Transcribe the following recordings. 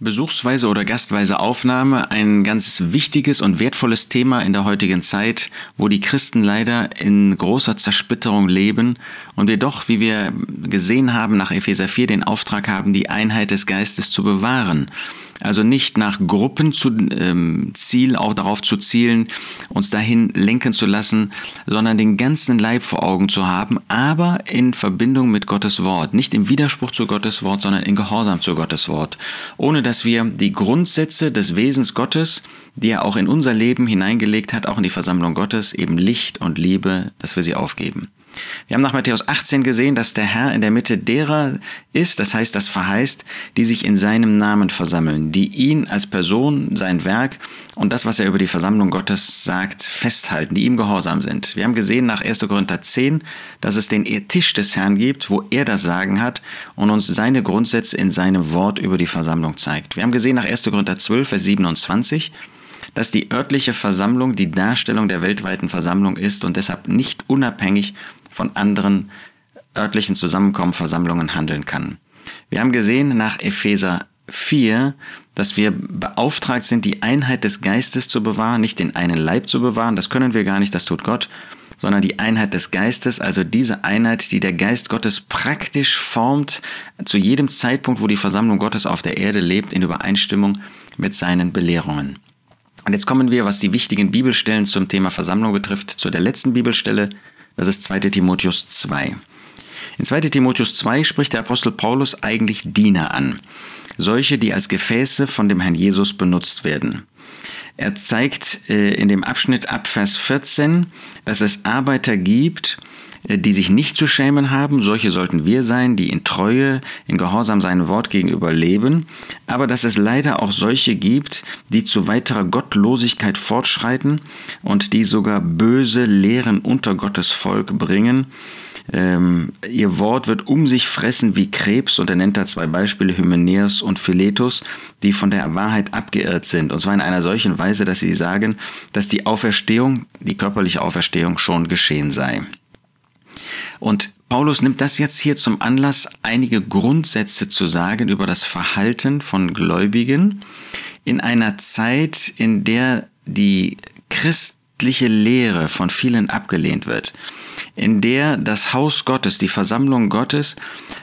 Besuchsweise oder gastweise Aufnahme ein ganz wichtiges und wertvolles Thema in der heutigen Zeit, wo die Christen leider in großer Zersplitterung leben und wir doch, wie wir gesehen haben nach Epheser 4, den Auftrag haben, die Einheit des Geistes zu bewahren. Also nicht nach Gruppen zu ähm, Ziel, auch darauf zu zielen, uns dahin lenken zu lassen, sondern den ganzen Leib vor Augen zu haben, aber in Verbindung mit Gottes Wort. Nicht im Widerspruch zu Gottes Wort, sondern in Gehorsam zu Gottes Wort. Ohne dass wir die Grundsätze des Wesens Gottes, die er auch in unser Leben hineingelegt hat, auch in die Versammlung Gottes, eben Licht und Liebe, dass wir sie aufgeben. Wir haben nach Matthäus 18 gesehen, dass der Herr in der Mitte derer ist, das heißt, das verheißt, die sich in seinem Namen versammeln, die ihn als Person, sein Werk und das, was er über die Versammlung Gottes sagt, festhalten, die ihm gehorsam sind. Wir haben gesehen nach 1. Korinther 10, dass es den Tisch des Herrn gibt, wo er das Sagen hat und uns seine Grundsätze in seinem Wort über die Versammlung zeigt. Wir haben gesehen nach 1. Korinther 12, Vers 27, dass die örtliche Versammlung die Darstellung der weltweiten Versammlung ist und deshalb nicht unabhängig von anderen örtlichen Zusammenkommen, Versammlungen handeln kann. Wir haben gesehen nach Epheser 4, dass wir beauftragt sind, die Einheit des Geistes zu bewahren, nicht den einen Leib zu bewahren, das können wir gar nicht, das tut Gott, sondern die Einheit des Geistes, also diese Einheit, die der Geist Gottes praktisch formt, zu jedem Zeitpunkt, wo die Versammlung Gottes auf der Erde lebt, in Übereinstimmung mit seinen Belehrungen. Und jetzt kommen wir, was die wichtigen Bibelstellen zum Thema Versammlung betrifft, zu der letzten Bibelstelle, das ist 2 Timotheus 2. In 2 Timotheus 2 spricht der Apostel Paulus eigentlich Diener an, solche, die als Gefäße von dem Herrn Jesus benutzt werden. Er zeigt äh, in dem Abschnitt ab Vers 14, dass es Arbeiter gibt, äh, die sich nicht zu schämen haben, solche sollten wir sein, die in Treue, in Gehorsam seinem Wort gegenüber leben, aber dass es leider auch solche gibt, die zu weiterer Gottlosigkeit fortschreiten und die sogar böse Lehren unter Gottes Volk bringen. Ähm, ihr Wort wird um sich fressen wie Krebs und er nennt da zwei Beispiele, Hymenäus und Philetus, die von der Wahrheit abgeirrt sind. Und zwar in einer solchen Weise, dass sie sagen, dass die Auferstehung, die körperliche Auferstehung schon geschehen sei. Und Paulus nimmt das jetzt hier zum Anlass, einige Grundsätze zu sagen über das Verhalten von Gläubigen in einer Zeit, in der die christliche Lehre von vielen abgelehnt wird, in der das Haus Gottes, die Versammlung Gottes,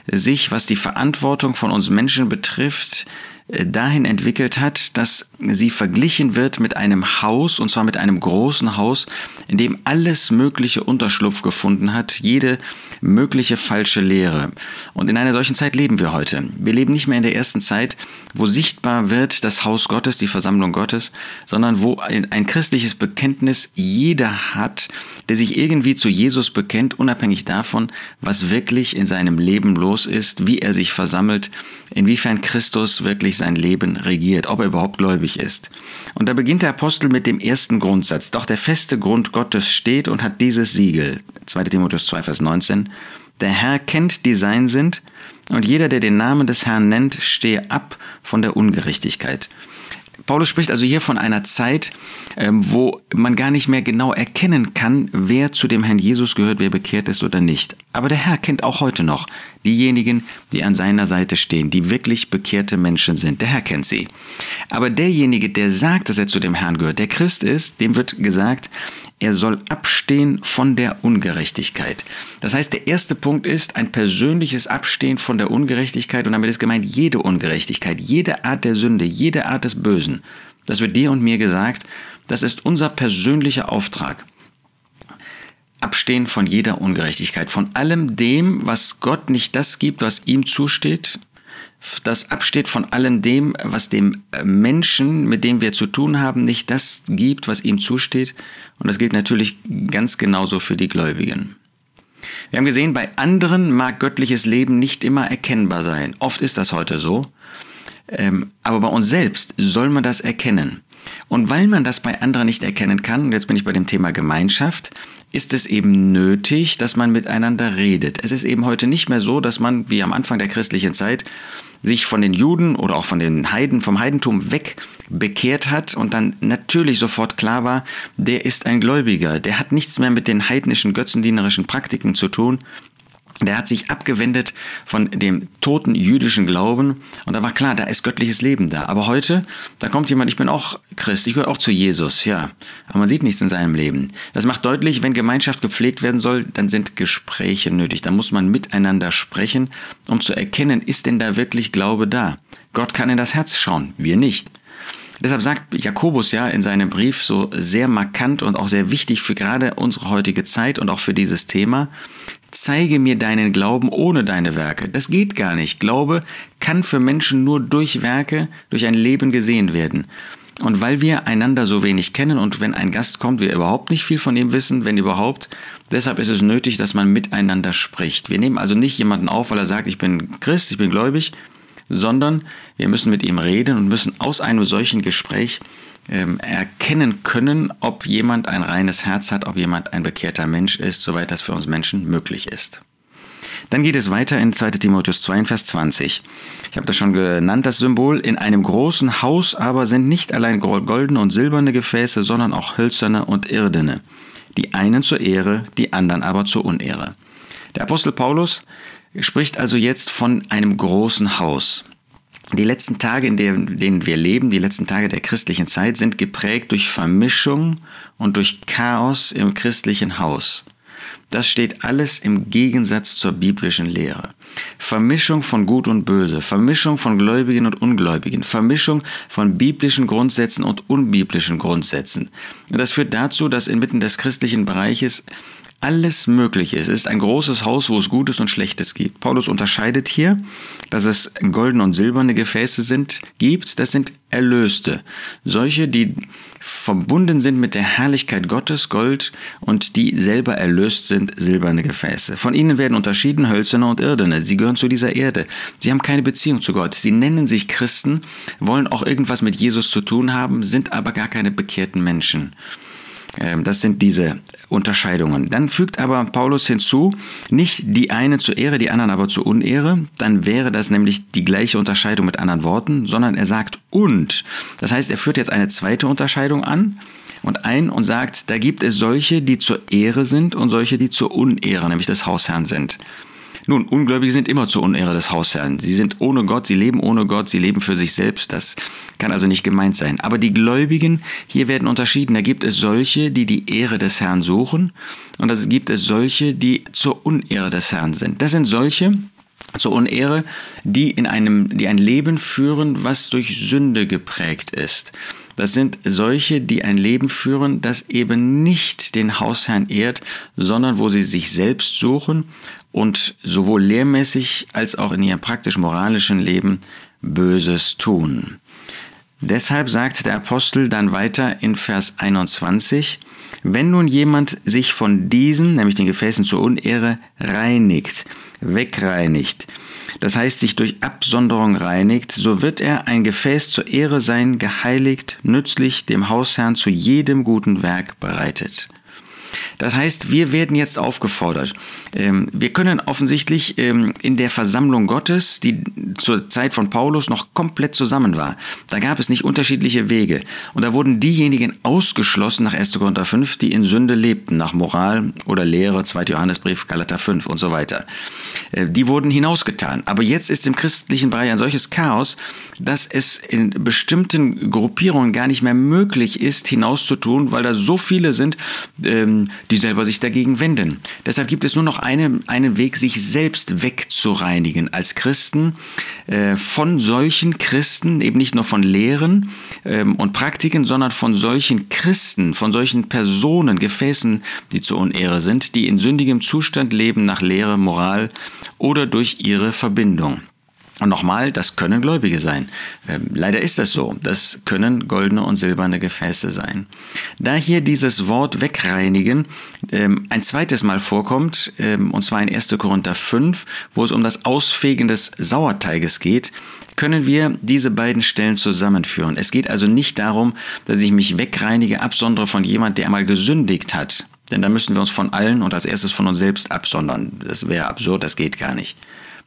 sich, was die Verantwortung von uns Menschen betrifft, dahin entwickelt hat, dass sie verglichen wird mit einem Haus, und zwar mit einem großen Haus, in dem alles mögliche Unterschlupf gefunden hat, jede mögliche falsche Lehre. Und in einer solchen Zeit leben wir heute. Wir leben nicht mehr in der ersten Zeit, wo sichtbar wird das Haus Gottes, die Versammlung Gottes, sondern wo ein, christliches Bekenntnis jeder hat, der sich irgendwie zu Jesus bekennt, unabhängig davon, was wirklich in seinem Leben los ist, wie er sich versammelt, inwiefern Christus wirklich sein Leben regiert, ob er überhaupt gläubig ist. Und da beginnt der Apostel mit dem ersten Grundsatz. Doch der feste Grund Gottes steht und hat dieses Siegel. 2 Timotheus 2, Vers 19. Der Herr kennt, die sein sind, und jeder, der den Namen des Herrn nennt, stehe ab von der Ungerechtigkeit. Paulus spricht also hier von einer Zeit, ähm, wo man gar nicht mehr genau erkennen kann, wer zu dem Herrn Jesus gehört, wer bekehrt ist oder nicht. Aber der Herr kennt auch heute noch diejenigen, die an seiner Seite stehen, die wirklich bekehrte Menschen sind. Der Herr kennt sie. Aber derjenige, der sagt, dass er zu dem Herrn gehört, der Christ ist, dem wird gesagt, er soll abstehen von der Ungerechtigkeit. Das heißt, der erste Punkt ist ein persönliches Abstehen von der Ungerechtigkeit und damit ist gemeint jede Ungerechtigkeit, jede Art der Sünde, jede Art des Bösen. Das wird dir und mir gesagt, das ist unser persönlicher Auftrag. Abstehen von jeder Ungerechtigkeit, von allem dem, was Gott nicht das gibt, was ihm zusteht, das absteht von allem dem, was dem Menschen, mit dem wir zu tun haben, nicht das gibt, was ihm zusteht. Und das gilt natürlich ganz genauso für die Gläubigen. Wir haben gesehen, bei anderen mag göttliches Leben nicht immer erkennbar sein. Oft ist das heute so. Ähm, aber bei uns selbst soll man das erkennen. Und weil man das bei anderen nicht erkennen kann, und jetzt bin ich bei dem Thema Gemeinschaft, ist es eben nötig, dass man miteinander redet. Es ist eben heute nicht mehr so, dass man, wie am Anfang der christlichen Zeit, sich von den Juden oder auch von den Heiden, vom Heidentum weg bekehrt hat und dann natürlich sofort klar war, der ist ein Gläubiger, der hat nichts mehr mit den heidnischen götzendienerischen Praktiken zu tun, der hat sich abgewendet von dem toten jüdischen Glauben und da war klar, da ist göttliches Leben da. Aber heute, da kommt jemand, ich bin auch Christ, ich gehöre auch zu Jesus, ja. Aber man sieht nichts in seinem Leben. Das macht deutlich, wenn Gemeinschaft gepflegt werden soll, dann sind Gespräche nötig. Da muss man miteinander sprechen, um zu erkennen, ist denn da wirklich Glaube da? Gott kann in das Herz schauen, wir nicht. Deshalb sagt Jakobus ja in seinem Brief so sehr markant und auch sehr wichtig für gerade unsere heutige Zeit und auch für dieses Thema, zeige mir deinen Glauben ohne deine Werke. Das geht gar nicht. Glaube kann für Menschen nur durch Werke, durch ein Leben gesehen werden. Und weil wir einander so wenig kennen und wenn ein Gast kommt, wir überhaupt nicht viel von ihm wissen, wenn überhaupt, deshalb ist es nötig, dass man miteinander spricht. Wir nehmen also nicht jemanden auf, weil er sagt, ich bin Christ, ich bin gläubig, sondern wir müssen mit ihm reden und müssen aus einem solchen Gespräch ähm, erkennen können, ob jemand ein reines Herz hat, ob jemand ein bekehrter Mensch ist, soweit das für uns Menschen möglich ist. Dann geht es weiter in 2 Timotheus 2, Vers 20. Ich habe das schon genannt, das Symbol. In einem großen Haus aber sind nicht allein goldene und silberne Gefäße, sondern auch hölzerne und irdene. Die einen zur Ehre, die anderen aber zur Unehre. Der Apostel Paulus spricht also jetzt von einem großen Haus. Die letzten Tage, in denen wir leben, die letzten Tage der christlichen Zeit, sind geprägt durch Vermischung und durch Chaos im christlichen Haus. Das steht alles im Gegensatz zur biblischen Lehre. Vermischung von Gut und Böse, Vermischung von Gläubigen und Ungläubigen, Vermischung von biblischen Grundsätzen und unbiblischen Grundsätzen. Das führt dazu, dass inmitten des christlichen Bereiches alles möglich ist. Es ist ein großes Haus, wo es Gutes und Schlechtes gibt. Paulus unterscheidet hier, dass es goldene und silberne Gefäße sind, gibt. Das sind Erlöste. Solche, die verbunden sind mit der Herrlichkeit Gottes, Gold, und die selber erlöst sind, silberne Gefäße. Von ihnen werden unterschieden hölzerne und irdene. Sie gehören zu dieser Erde. Sie haben keine Beziehung zu Gott. Sie nennen sich Christen, wollen auch irgendwas mit Jesus zu tun haben, sind aber gar keine bekehrten Menschen. Ähm, das sind diese Unterscheidungen. Dann fügt aber Paulus hinzu, nicht die eine zur Ehre, die anderen aber zur Unehre. Dann wäre das nämlich die gleiche Unterscheidung mit anderen Worten, sondern er sagt und. Das heißt, er führt jetzt eine zweite Unterscheidung an und ein und sagt, da gibt es solche, die zur Ehre sind und solche, die zur Unehre, nämlich des Hausherrn sind. Nun, Ungläubige sind immer zur Unehre des Hausherrn. Sie sind ohne Gott, sie leben ohne Gott, sie leben für sich selbst. Das kann also nicht gemeint sein. Aber die Gläubigen, hier werden unterschieden. Da gibt es solche, die die Ehre des Herrn suchen und da gibt es solche, die zur Unehre des Herrn sind. Das sind solche, zur Unehre, die in einem, die ein Leben führen, was durch Sünde geprägt ist. Das sind solche, die ein Leben führen, das eben nicht den Hausherrn ehrt, sondern wo sie sich selbst suchen und sowohl lehrmäßig als auch in ihrem praktisch-moralischen Leben Böses tun. Deshalb sagt der Apostel dann weiter in Vers 21, wenn nun jemand sich von diesen, nämlich den Gefäßen zur Unehre, reinigt, wegreinigt, das heißt sich durch Absonderung reinigt, so wird er ein Gefäß zur Ehre sein, geheiligt, nützlich, dem Hausherrn zu jedem guten Werk bereitet. Das heißt, wir werden jetzt aufgefordert. Ähm, wir können offensichtlich ähm, in der Versammlung Gottes, die zur Zeit von Paulus noch komplett zusammen war, da gab es nicht unterschiedliche Wege. Und da wurden diejenigen ausgeschlossen nach 1. Korinther 5, die in Sünde lebten, nach Moral oder Lehre, 2. Johannesbrief, Galater 5 und so weiter. Äh, die wurden hinausgetan. Aber jetzt ist im christlichen Bereich ein solches Chaos, dass es in bestimmten Gruppierungen gar nicht mehr möglich ist, hinauszutun, weil da so viele sind, ähm, die selber sich dagegen wenden. Deshalb gibt es nur noch eine, einen Weg, sich selbst wegzureinigen als Christen äh, von solchen Christen, eben nicht nur von Lehren ähm, und Praktiken, sondern von solchen Christen, von solchen Personen, Gefäßen, die zur Unehre sind, die in sündigem Zustand leben nach Lehre, Moral oder durch ihre Verbindung. Und nochmal, das können Gläubige sein. Ähm, leider ist das so. Das können goldene und silberne Gefäße sein. Da hier dieses Wort wegreinigen ähm, ein zweites Mal vorkommt, ähm, und zwar in 1. Korinther 5, wo es um das Ausfegen des Sauerteiges geht, können wir diese beiden Stellen zusammenführen. Es geht also nicht darum, dass ich mich wegreinige, absondere von jemand, der einmal gesündigt hat. Denn da müssen wir uns von allen und als erstes von uns selbst absondern. Das wäre absurd, das geht gar nicht.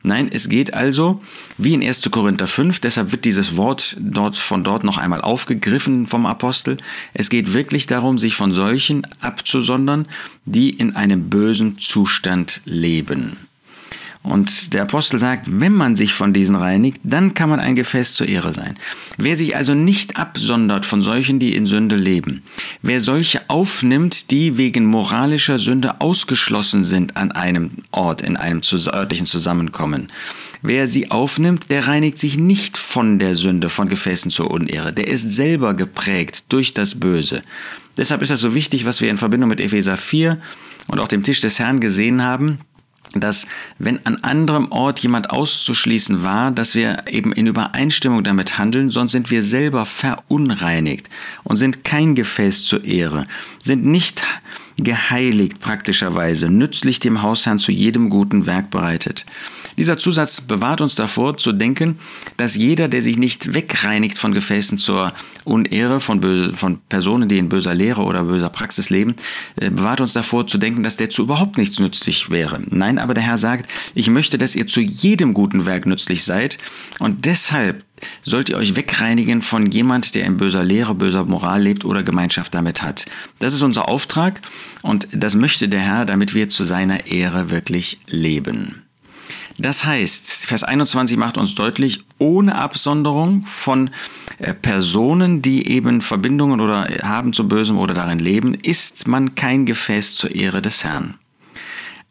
Nein, es geht also wie in 1. Korinther 5, deshalb wird dieses Wort dort von dort noch einmal aufgegriffen vom Apostel. Es geht wirklich darum, sich von solchen abzusondern, die in einem bösen Zustand leben. Und der Apostel sagt, wenn man sich von diesen reinigt, dann kann man ein Gefäß zur Ehre sein. Wer sich also nicht absondert von solchen, die in Sünde leben, wer solche aufnimmt, die wegen moralischer Sünde ausgeschlossen sind an einem Ort, in einem örtlichen Zusammenkommen, wer sie aufnimmt, der reinigt sich nicht von der Sünde, von Gefäßen zur Unehre, der ist selber geprägt durch das Böse. Deshalb ist das so wichtig, was wir in Verbindung mit Epheser 4 und auch dem Tisch des Herrn gesehen haben, dass wenn an anderem Ort jemand auszuschließen war, dass wir eben in Übereinstimmung damit handeln, sonst sind wir selber verunreinigt und sind kein Gefäß zur Ehre, sind nicht geheiligt praktischerweise, nützlich dem Hausherrn zu jedem guten Werk bereitet. Dieser Zusatz bewahrt uns davor zu denken, dass jeder, der sich nicht wegreinigt von Gefäßen zur Unehre von, böse, von Personen, die in böser Lehre oder böser Praxis leben, äh, bewahrt uns davor zu denken, dass der zu überhaupt nichts nützlich wäre. Nein, aber der Herr sagt, ich möchte, dass ihr zu jedem guten Werk nützlich seid und deshalb sollt ihr euch wegreinigen von jemand, der in böser Lehre, böser Moral lebt oder Gemeinschaft damit hat. Das ist unser Auftrag und das möchte der Herr, damit wir zu seiner Ehre wirklich leben. Das heißt, Vers 21 macht uns deutlich, ohne Absonderung von äh, Personen, die eben Verbindungen oder haben zu Bösem oder darin leben, ist man kein Gefäß zur Ehre des Herrn.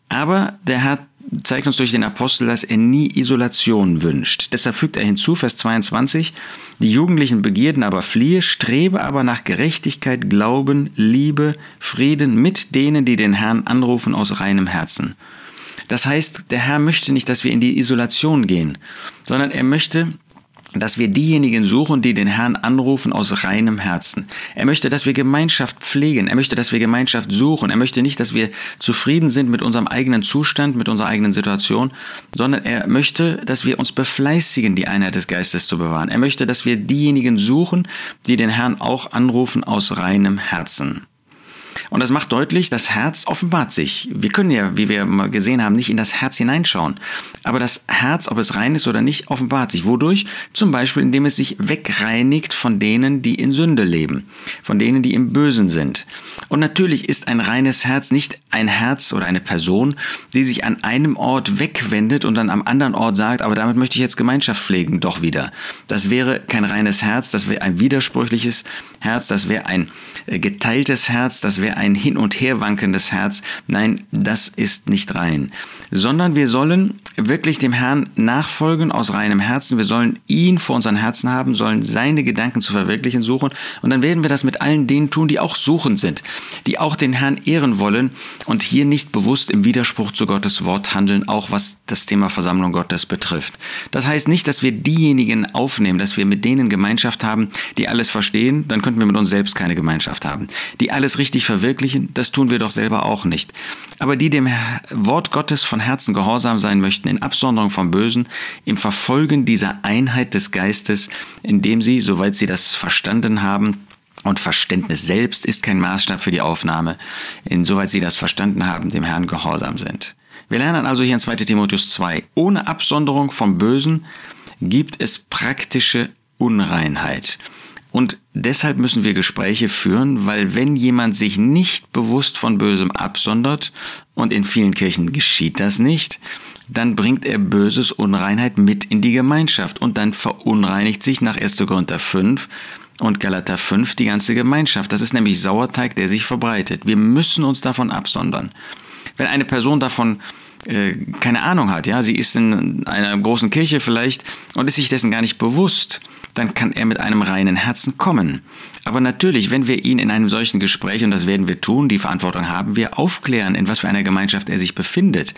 Aber der Herr zeigt uns durch den Apostel, dass er nie Isolation wünscht. Deshalb fügt er hinzu, Vers 22, die jugendlichen Begierden aber fliehe, strebe aber nach Gerechtigkeit, Glauben, Liebe, Frieden mit denen, die den Herrn anrufen aus reinem Herzen. Das heißt, der Herr möchte nicht, dass wir in die Isolation gehen, sondern er möchte, dass wir diejenigen suchen, die den Herrn anrufen aus reinem Herzen. Er möchte, dass wir Gemeinschaft pflegen. Er möchte, dass wir Gemeinschaft suchen. Er möchte nicht, dass wir zufrieden sind mit unserem eigenen Zustand, mit unserer eigenen Situation, sondern er möchte, dass wir uns befleißigen, die Einheit des Geistes zu bewahren. Er möchte, dass wir diejenigen suchen, die den Herrn auch anrufen aus reinem Herzen. Und das macht deutlich, das Herz offenbart sich. Wir können ja, wie wir mal gesehen haben, nicht in das Herz hineinschauen. Aber das Herz, ob es rein ist oder nicht, offenbart sich. Wodurch? Zum Beispiel, indem es sich wegreinigt von denen, die in Sünde leben, von denen, die im Bösen sind. Und natürlich ist ein reines Herz nicht ein Herz oder eine Person, die sich an einem Ort wegwendet und dann am anderen Ort sagt, aber damit möchte ich jetzt Gemeinschaft pflegen, doch wieder. Das wäre kein reines Herz, das wäre ein widersprüchliches Herz, das wäre ein äh, geteiltes Herz, das wäre ein hin und her wankendes Herz. Nein, das ist nicht rein. Sondern wir sollen wirklich dem Herrn nachfolgen aus reinem Herzen. Wir sollen ihn vor unseren Herzen haben, sollen seine Gedanken zu verwirklichen suchen. Und dann werden wir das mit allen denen tun, die auch suchend sind, die auch den Herrn ehren wollen und hier nicht bewusst im Widerspruch zu Gottes Wort handeln, auch was das Thema Versammlung Gottes betrifft. Das heißt nicht, dass wir diejenigen aufnehmen, dass wir mit denen Gemeinschaft haben, die alles verstehen, dann könnten wir mit uns selbst keine Gemeinschaft haben. Die alles richtig verwirklichen, das tun wir doch selber auch nicht. Aber die dem Wort Gottes von Herzen gehorsam sein möchten, in Absonderung vom Bösen, im Verfolgen dieser Einheit des Geistes, indem sie, soweit sie das verstanden haben, und Verständnis selbst ist kein Maßstab für die Aufnahme, insoweit sie das verstanden haben, dem Herrn gehorsam sind. Wir lernen also hier in 2 Timotheus 2, ohne Absonderung vom Bösen gibt es praktische Unreinheit. Und deshalb müssen wir Gespräche führen, weil wenn jemand sich nicht bewusst von Bösem absondert, und in vielen Kirchen geschieht das nicht, dann bringt er Böses Unreinheit mit in die Gemeinschaft und dann verunreinigt sich nach 1. Korinther 5 und Galater 5 die ganze Gemeinschaft. Das ist nämlich Sauerteig, der sich verbreitet. Wir müssen uns davon absondern. Wenn eine Person davon äh, keine Ahnung hat, ja, sie ist in einer großen Kirche vielleicht und ist sich dessen gar nicht bewusst, dann kann er mit einem reinen Herzen kommen. Aber natürlich, wenn wir ihn in einem solchen Gespräch, und das werden wir tun, die Verantwortung haben wir, aufklären, in was für einer Gemeinschaft er sich befindet,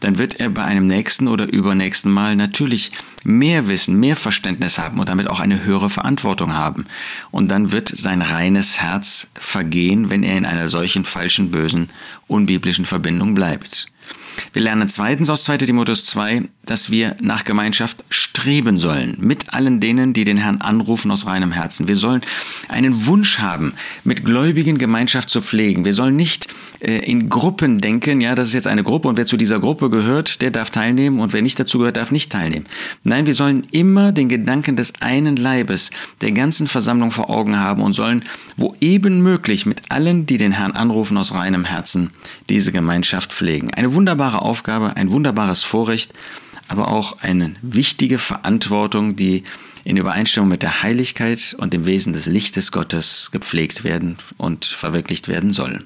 dann wird er bei einem nächsten oder übernächsten Mal natürlich mehr Wissen, mehr Verständnis haben und damit auch eine höhere Verantwortung haben. Und dann wird sein reines Herz vergehen, wenn er in einer solchen falschen, bösen, unbiblischen Verbindung bleibt. Wir lernen zweitens aus 2 Timotheus 2, dass wir nach Gemeinschaft streben sollen, mit allen denen, die den Herrn anrufen aus reinem Herzen. Wir sollen einen Wunsch haben, mit Gläubigen Gemeinschaft zu pflegen. Wir sollen nicht äh, in Gruppen denken, ja, das ist jetzt eine Gruppe und wer zu dieser Gruppe gehört, der darf teilnehmen und wer nicht dazu gehört, darf nicht teilnehmen. Nein, wir sollen immer den Gedanken des einen Leibes, der ganzen Versammlung vor Augen haben und sollen, wo eben möglich, mit allen, die den Herrn anrufen aus reinem Herzen, diese Gemeinschaft pflegen. Eine wunderbare wunderbare Aufgabe, ein wunderbares Vorrecht, aber auch eine wichtige Verantwortung, die in Übereinstimmung mit der Heiligkeit und dem Wesen des Lichtes Gottes gepflegt werden und verwirklicht werden soll.